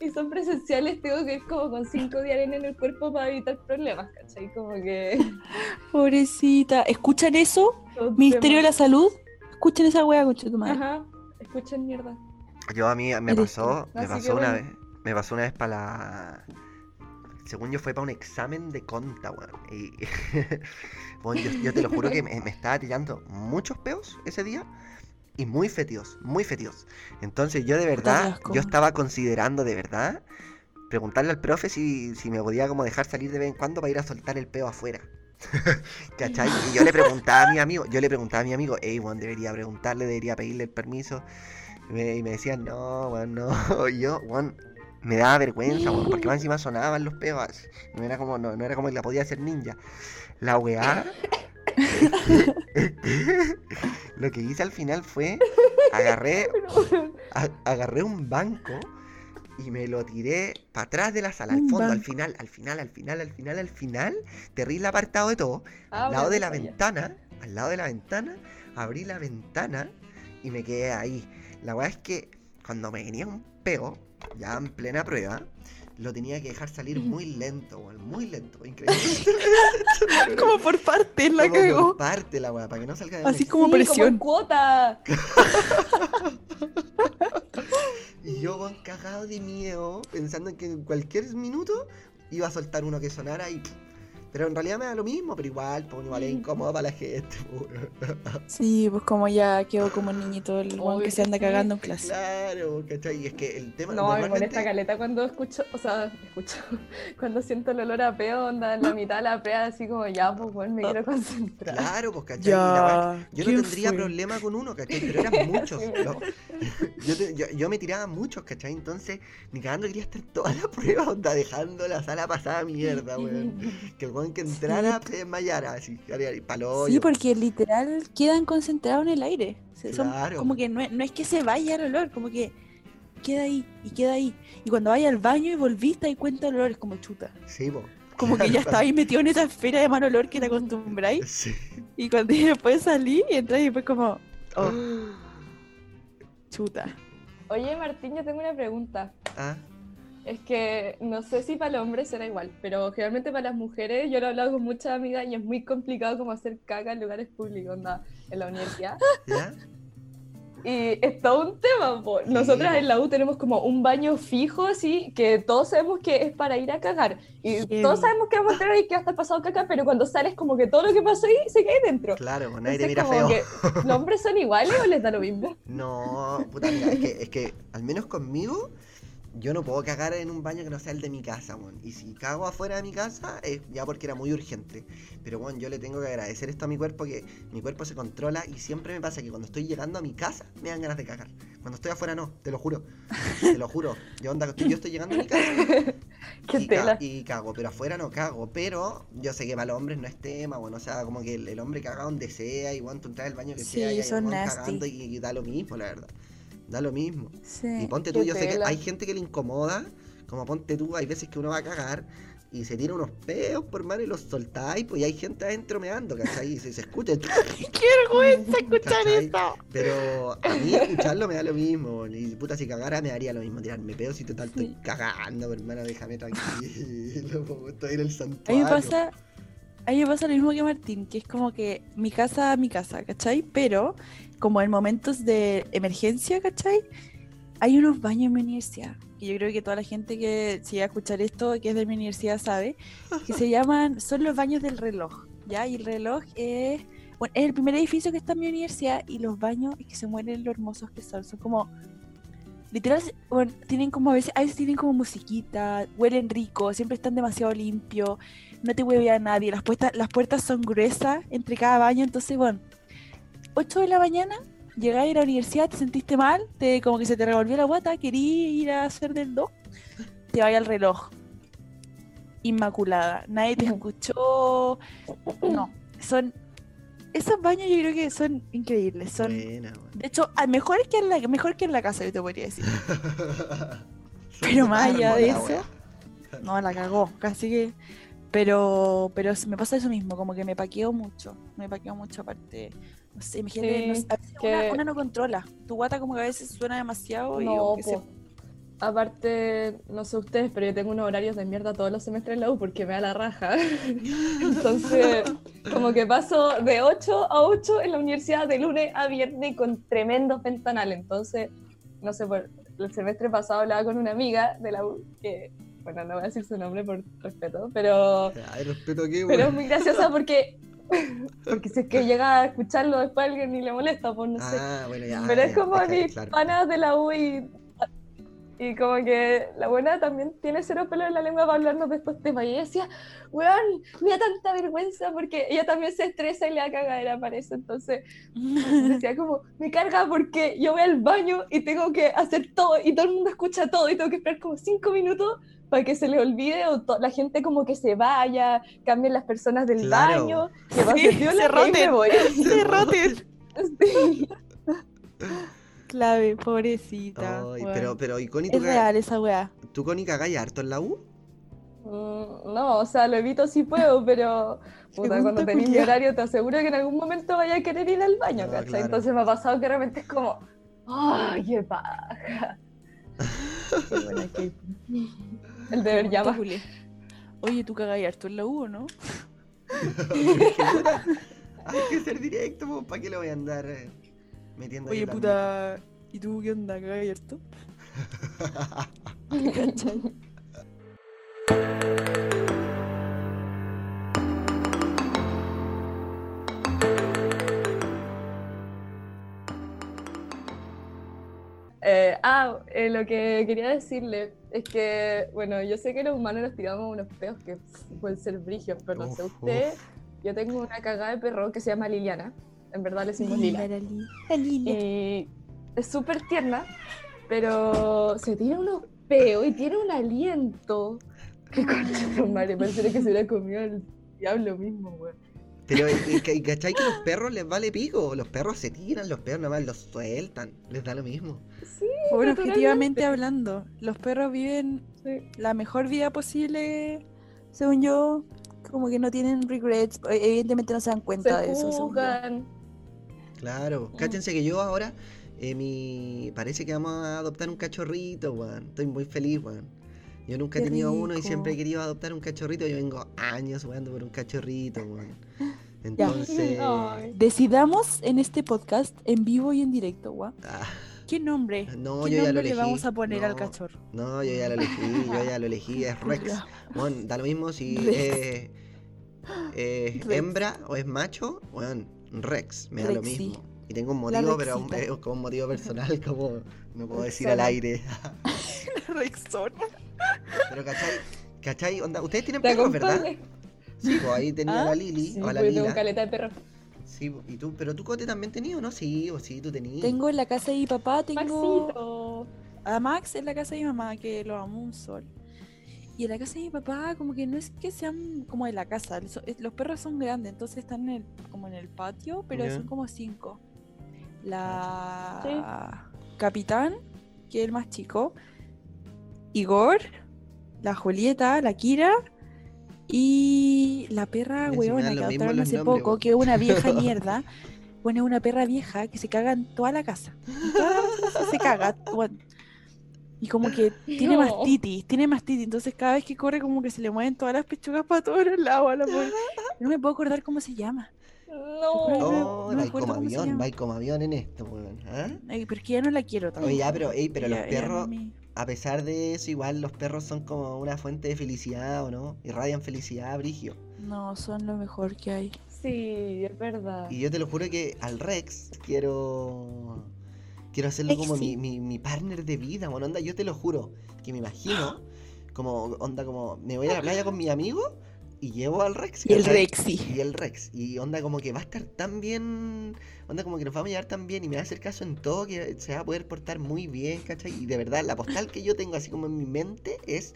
y son presenciales, tengo que ir como con cinco de arena en el cuerpo para evitar problemas, ¿cachai? Como que... Pobrecita. ¿Escuchan eso? Ministerio de la Salud. Escuchen esa wea, concha tu madre. Ajá, escuchen mierda. Yo a mí me pasó, me pasó una vez, me pasó una vez para la según yo fue para un examen de conta, weón. Y, bueno, yo, yo te lo juro que me, me estaba tirando muchos peos ese día y muy fétidos, muy fétidos. Entonces yo de verdad, yo estaba considerando de verdad preguntarle al profe si, si me podía como dejar salir de vez en cuando para ir a soltar el peo afuera. ¿Cachai? Y yo le preguntaba a mi amigo, yo le preguntaba a mi amigo, hey, weón, debería preguntarle, debería pedirle el permiso. Y me, y me decían, no, weón, no. Y yo, weón, me daba vergüenza, weón, porque más encima sonaban los peos. así. No era como, no, no era como que la podía hacer ninja. La weá. Lo que hice al final fue agarré, a- agarré un banco y me lo tiré para atrás de la sala, al fondo, al final, al final, al final, al final, al final, terrible apartado de todo, Ah, al lado de la ventana, al lado de la ventana, abrí la ventana y me quedé ahí. La weá es que cuando me venía un peo, ya en plena prueba, lo tenía que dejar salir muy lento, weón, muy lento, increíble. Como por partes la Como por parte la weá, para que no salga de Así como Sí, presión. cuota. Y yo, weón, cagado de miedo, pensando en que en cualquier minuto iba a soltar uno que sonara y. Pero en realidad me da lo mismo, pero igual, pues igual es incómodo para la gente. po. Sí, pues como ya quedó como niñito el weón Obvio que se anda cagando en clase. Claro, ¿cachai? Y es que el tema No, me normalmente... molesta caleta cuando escucho, o sea, escucho, cuando siento el olor a peo, onda en la mitad de la prea, así como ya, pues bueno, me quiero concentrar. Claro, pues, ¿cachai? Ya. Yo no ¿quién tendría fue? problema con uno, ¿cachai? Pero eran muchos. lo- yo, te- yo- yo me tiraba muchos, ¿cachai? Entonces, ni cagando quería estar toda la prueba, onda, dejando la sala pasada mierda, weón. Que el weón que entrara se desmayara, así, palo. Sí, porque literal quedan concentrados en el aire. Claro. como que no, es- no es que se vaya el olor, como que queda ahí y queda ahí. Y cuando vaya al baño y volviste y cuenta el olor, es como chuta. Sí, po. Como que ya estaba ahí metido en esa esfera de mal olor que te acostumbráis. Sí. Y cuando después salí y entras y después como, oh, chuta. Oye, Martín, yo tengo una pregunta. Ah, Es que no sé si para los hombres será igual, pero generalmente para las mujeres, yo lo he hablado con muchas amigas y es muy complicado como hacer caca en lugares públicos, onda, en la universidad. ¿ya? Y es todo un tema, po. Nosotras po. en la U tenemos como un baño fijo, así, que todos sabemos que es para ir a cagar. Y Heavy. todos sabemos que vamos a entrar ahí, que va a estar pasado caca, pero cuando sales como que todo lo que pasó ahí se ahí dentro. Claro, te Entonces, mira feo. que, ¿Los hombres son iguales o les da lo mismo? No, puta, mira, es que, es que al menos conmigo, yo no puedo cagar en un baño que no sea el de mi casa, weón. Y si cago afuera de mi casa, es ya porque era muy urgente. Pero, bueno, yo le tengo que agradecer esto a mi cuerpo, que mi cuerpo se controla y siempre me pasa que cuando estoy llegando a mi casa, me dan ganas de cagar. Cuando estoy afuera, no, te lo juro. Te lo juro. Yo, onda, estoy- yo estoy llegando a mi casa Qué y, ca- tela. y cago, pero afuera no cago. Pero yo sé que para los hombres no es tema, bueno, o sea, como que el, el hombre caga donde sea, y bueno, tú entras al baño que Sí, sea, y hay weón nasty. cagando y, y da lo mismo, la verdad. Da lo mismo. Y Sí. ponte qué tú, yo sé que hay gente que le incomoda, como ponte tú, hay veces que uno va a cagar y se tira unos peos por mal y los soltáis, pues y hay gente adentro meando, ¿cachai? Y se, se escucha. ¡Qué vergüenza escuchar eso! Pero a mí escucharlo me da lo mismo. Y puta, si cagara me daría lo mismo tirarme peos y total estoy cagando, hermano, déjame tranquilo, estoy en el A mí santuario. pasa, a mí me pasa lo mismo que Martín, que es como que mi casa, mi casa, ¿cachai? Pero como en momentos de emergencia, ¿cachai? Hay unos baños en mi universidad, que yo creo que toda la gente que si va a escuchar esto, que es de mi universidad, sabe, que se llaman, son los baños del reloj, ¿ya? Y el reloj es, bueno, es el primer edificio que está en mi universidad y los baños, es que se mueren lo hermosos que son, son como... Literal, bueno, tienen como a veces, a veces tienen como musiquita, huelen rico, siempre están demasiado limpios, no te hueve a nadie, las puertas, las puertas son gruesas entre cada baño, entonces bueno, 8 de la mañana, llegáis a la universidad, te sentiste mal, te, como que se te revolvió la guata, querí ir a hacer del do, te vaya al reloj. Inmaculada, nadie te escuchó, no, son, esos baños yo creo que son increíbles, son, Buena, de hecho, ah, mejor que en la, mejor que en la casa, yo te podría decir. Pero más allá de eso. No, la cagó, casi que. Pero, pero me pasa eso mismo, como que me paqueo mucho. Me paqueo mucho aparte. No sé, imagínate, no Sí, sé, a veces que- una, una no controla. Tu guata como que a veces suena demasiado y No, se-. Aparte, no sé ustedes, pero yo tengo unos horarios de mierda todos los semestres en la U porque me da la raja. Entonces, como que paso de 8 a 8 en la universidad de lunes a viernes con tremendos ventanales. Entonces, no sé, por el semestre pasado hablaba con una amiga de la U que bueno, no voy a decir su nombre por respeto, pero, Ay, respeto aquí, pero es muy graciosa porque, porque si es que llega a escucharlo después a alguien y le molesta, pues no sé. Ah, bueno, ya. Pero es ya, como es que, mis claro. panas de la U y, y como que la buena también tiene cero pelo en la lengua para hablarnos de estos temas. Y ella decía, weón, me da tanta vergüenza porque ella también se estresa y le da cagadera para eso. Entonces decía como, me carga porque yo voy al baño y tengo que hacer todo y todo el mundo escucha todo y tengo que esperar como cinco minutos para que se le olvide o to- la gente como que se vaya, cambien las personas del Claro. baño, que pase Sí, se y ahí me roten. voy. Se roten. Sí. Clave, pobrecita. Ay, weón. pero, pero, ¿y Connie, tú, Es real esa weá. tú Connie cagáis harto en la U? Mm, No, o sea, lo evito si puedo, pero puta, cuando tenés mi horario te aseguro que en algún momento vaya a querer ir al baño, No, ¿cachai? claro. Entonces me ha pasado que de repente es como, ¡ay, qué paja! Qué buena Kate. El deber llama. Oye, ¿tú cagáis harto en la U o no? Hay que ser directo, ¿para qué le voy a andar eh, metiendo Oye, puta. ¿Y tú qué onda? ¿Cagáis harto? Eh, ah, eh, lo que quería decirle es que, bueno, yo sé que los humanos nos tiramos unos peos que pueden ser brigios, pero no sé usted, uf. yo tengo una cagada de perro que se llama Liliana, en verdad le decimos Lila. Y es súper tierna, pero se tira unos peos y tiene un aliento. Qué concha de madre, pareciera que se hubiera comido el diablo mismo, güey. Pero, ¿y, y- y cachai que los perros les vale pico? Los perros se tiran, los perros nada más los sueltan, les da lo mismo. Sí, objetivamente hablando, los perros viven Sí. la mejor vida posible, según yo. Como que no tienen regrets. e- Evidentemente no se dan cuenta Se de eso. Claro, Mm. cáchense que yo ahora, eh, mi... parece que vamos a adoptar un cachorrito, weón. Estoy muy feliz, weón. Yo nunca he tenido uno y siempre he querido adoptar un cachorrito. Yo vengo años jugando por un cachorrito, weón. Entonces... Decidamos en este podcast, en vivo y en directo, guau. ah, ¿Qué nombre? no, ¿Qué yo ya lo nombre elegí. le vamos a poner al No, cachorro? No, yo ya lo elegí, yo ya lo elegí, es Rex. Bueno, da lo mismo si Rex. es, es Rex. hembra o es macho, bueno, Rex, me da lo mismo. Y tengo un motivo, pero un- como un motivo personal, como no puedo decir al aire. Rexona. Pero cachai, cachai, onda, ustedes tienen ¿Te perros, ¿verdad? Sí, pues ahí tenía Ah, la Lili, Sí, o la pues tengo Lila. caleta de perro. Sí, y tú, pero tú Cote también tenías, ¿o ¿no? Sí, o sí, tú tenías. Tengo en la casa de mi papá, tengo Maxito. a Max en la casa de mi mamá, que lo amo un sol. Y en la casa de mi papá, como que no es que sean como de la casa, los perros son grandes, entonces están en el, como en el patio, pero son como cinco. La Capitán, que es el más chico, Igor, la Julieta, la Kira y la perra weona que adoptaron los hace nombres, poco, weón. que es una vieja mierda. Bueno, es una perra vieja que se caga en toda la casa. En toda la casa se caga. Y como que tiene No. mastitis, tiene mastitis. Entonces cada vez que corre como que se le mueven todas las pechugas para todos los lados. a la pobre. No me puedo acordar cómo se llama. No. Oh, no vais acuerdo como avión, vais como avión en esto, weón. ¿ah? Ay, pero que ya no la quiero tanto. Oye, ya, pero, ey, pero los Ya- ya perros, mi- a pesar de eso, igual los perros son como una fuente de felicidad, ¿o no? Irradian felicidad, Brigio. No, son lo mejor que hay. Sí, es verdad. Y yo te lo juro que al Rex quiero. Quiero hacerlo como mi, mi, mi partner de vida, bueno, onda, yo te lo juro. Que me imagino, como, onda, como, me voy a la playa con mi amigo y llevo al Rex. Y el. Rexy. Y el Rex. Y onda como que va a estar tan bien. Onda como que nos vamos a llevar tan bien y me va a hacer caso en todo que se va a poder portar muy bien, ¿cachai? Y de verdad, la postal que yo tengo así como en mi mente es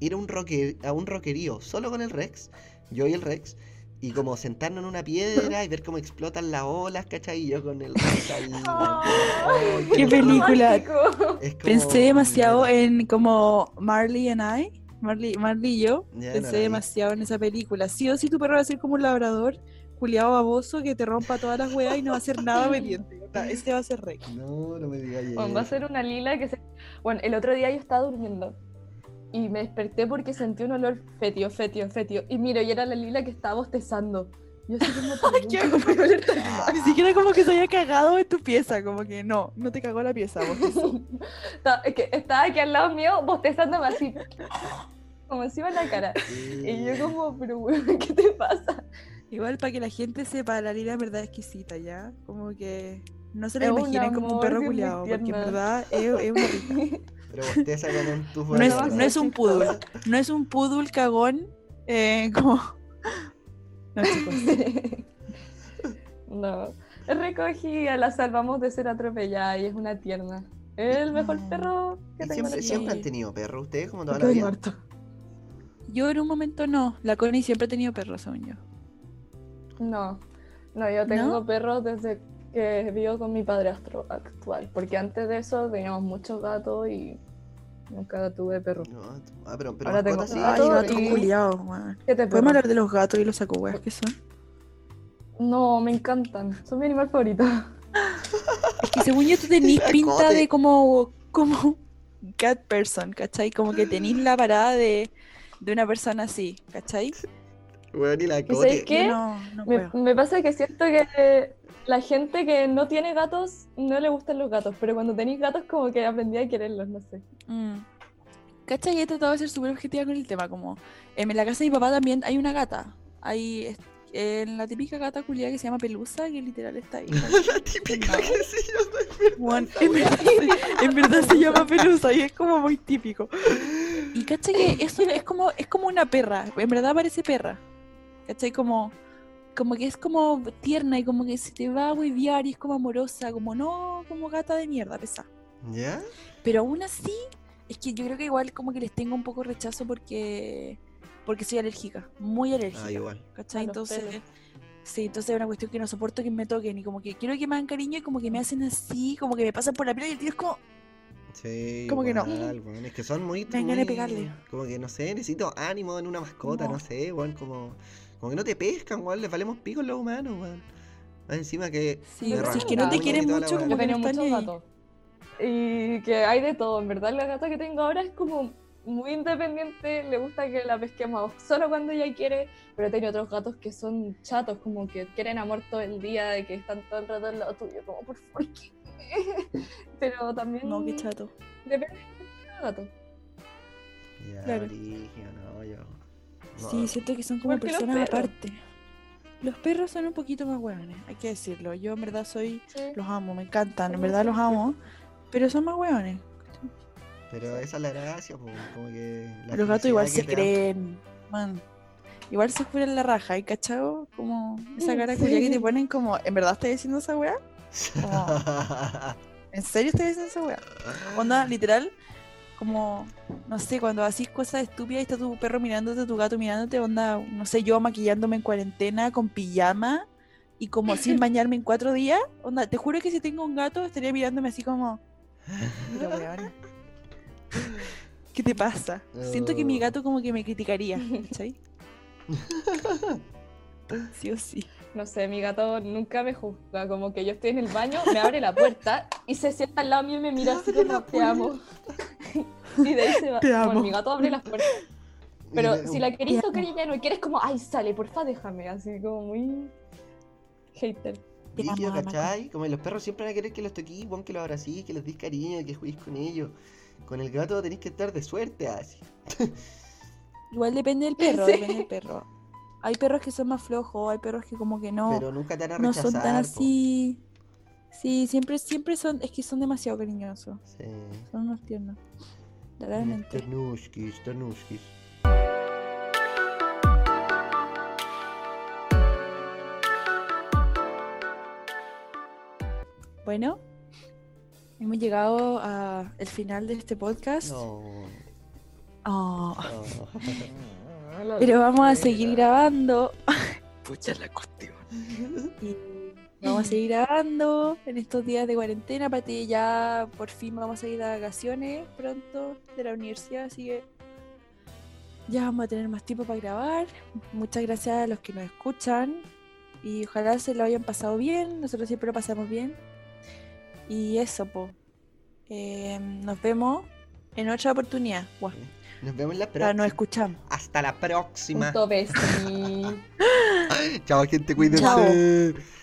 ir a un rocker, a un rockerío solo con el Rex, yo y el Rex, y como sentarnos en una piedra y ver cómo explotan las olas, ¿cachai? Y yo con el Rex ahí. Ay, Qué película. como- Pensé demasiado en como Marley and I. Marley, Marley y yo. Ya, Pensé demasiado en esa película. Sí o sí tu perro va a ser como un labrador, culiado baboso, que te rompa todas las weas y no va a hacer nada obediente. Ese va a ser rey. No, no me digas Bueno, va a ser una lila que se... Bueno, el otro día yo estaba durmiendo y me desperté porque sentí un olor fetio, fetio, fetio. Y miro, y era la lila que estaba bostezando. Yo así como, "¿Pero qué nunca me va a oler tan mal". Ni siquiera como que se haya cagado en tu pieza, como que no, no te cagó la pieza. Estaba- es que estaba aquí al lado mío bostezándome así. como encima de la cara. Y yo como, pero weón, ¿qué te pasa? Igual para que la gente sepa, la Lila en verdad es exquisita, ¿ya? Como que no se la Es imaginen como un perro culiado, porque en verdad es, es una rica. Pero ustedes sacan un tufo No de es, no es un poodle, no es un poodle cagón, eh, como... No, chicos. no. Recogida, la salvamos de ser atropellada y es una tierna. Es el mejor No. perro que tengo en siempre, han tenido perro, ustedes como toda la vida. muerto. Yo en un momento no, la Connie siempre ha tenido perros, según yo. No, no, yo tengo perros desde que vivo con mi padrastro actual, porque antes de eso teníamos muchos gatos y nunca tuve perro. No, ah, pero, pero Ahora tengo sí. gato Ay, gatos y- culiados, weón. ¿Qué te ¿Podemos hablar de los gatos y los sacohueas que son? No, me encantan, son mi animal favorito. Es que según yo tú tenís pinta de como, como cat person, ¿cachai? Como que tenís la parada de, de una persona así, ¿cachai? Weón, y la ¿Y cote. sabes qué? Yo no, no Me, me pasa que siento que la gente que no tiene gatos no le gustan los gatos, pero cuando tenéis gatos como que aprendí a quererlos, no sé. Mm. ¿Cachai? He tratado de ser súper objetiva con el tema, como en la casa de mi papá también hay una gata. Hay en la típica gata culiada que se llama Pelusa, que literal está ahí. la típica No. que se llama Juan, en, verdad, se- en verdad se llama Pelusa y es como muy típico. Y cacha que eso es como, es como una perra, en verdad parece perra. ¿Cachai? Como, como que es como tierna y como que se te va a hueviar y es como amorosa, como no, como gata de mierda, pesa. ¿Ya? Pero aún así, es que yo creo que igual como que les tengo un poco rechazo porque porque soy alérgica, muy alérgica. Ah, igual. ¿Cachai? Entonces, pelos. sí, entonces es una cuestión que no soporto que me toquen y como que quiero que me hagan cariño y como que me hacen así, como que me pasan por la piel y el tío es como, Sí, ¿Cómo que no? Es que son muy. De muy- pegarle. Como que no sé, necesito ánimo en una mascota, no, No. sé, weón. Como, como que no te pescan, weón. Les valemos pico los humanos, weón. Más encima que. sí, Me si es que no te quieren mucho, como que no están ahí. gatos. Y que hay de todo, en verdad la gata que tengo ahora es como muy independiente, le gusta que la pesquemos solo cuando ella quiere, pero tiene otros gatos que son chatos, como que quieren amor todo el día, de que están todo el rato al lado tuyo, como por favor, ¿qué? Pero también No, qué chato. depende de cada gato. Ya, Claro. brígido, no, yo. No. Sí, siento que son como ¿Por qué los personas aparte. Los perros son un poquito más hueones, hay que decirlo. Yo en verdad soy, Sí. los amo, me encantan, en verdad los amo, pero son más hueones. Pero esa es la gracia, po, como que. la Los gatos igual se te dan. creen, man. Igual se curan la raja, ¿hay cachado? Como esa cara Sí. que te ponen como, ¿en verdad estás diciendo esa weá? ¿En serio estás diciendo esa weá? Onda, literal, como, no sé, cuando haces cosas estúpidas y está tu perro mirándote, tu gato mirándote, onda, no sé, yo maquillándome en cuarentena con pijama y como sin bañarme en cuatro días, onda, te juro que si tengo un gato estaría mirándome así como, mira weón. ¿Qué te pasa? Siento que mi Oh. gato como que me criticaría, ¿cachai? Sí o sí. No sé, mi gato nunca me juzga, como que yo estoy en el baño, me abre la puerta y se sienta al lado mío y me mira así como, te amo. y de ahí se va. Te Bueno, amo. mi gato abre las puertas. Pero si la querés Te tocar y ya no quieres, como, ay, sale, porfa, déjame. Así como muy hater. Ama, ¿cachai? Como los perros siempre van a querer que los toquís, que los abracís, que los des cariño, que juguéis con ellos. Con el gato tenéis que estar de suerte así. Igual depende del perro, Sí. depende del perro. Hay perros que son más flojos, hay perros que como que no, Pero nunca te van a no rechazar. son tan así. Sí, siempre, siempre son, es que son demasiado cariñosos. Sí. Son unos tiernos. Realmente. Ternuskis, ternuskis. Bueno, hemos llegado a el final de este podcast. No. Oh. pero vamos a seguir grabando. Pucha la cuestión. Y vamos a seguir grabando en estos días de cuarentena. Para ti ya por fin vamos a ir a vacaciones pronto de la universidad, así que ya vamos a tener más tiempo para grabar. Muchas gracias a los que nos escuchan y ojalá se lo hayan pasado bien. Nosotros siempre lo pasamos bien. Y eso, po. Eh, nos vemos en otra oportunidad. Buah, Nos vemos en la próxima. nos escuchamos. Hasta la próxima. Punto. Chao, gente, cuídense. Chao.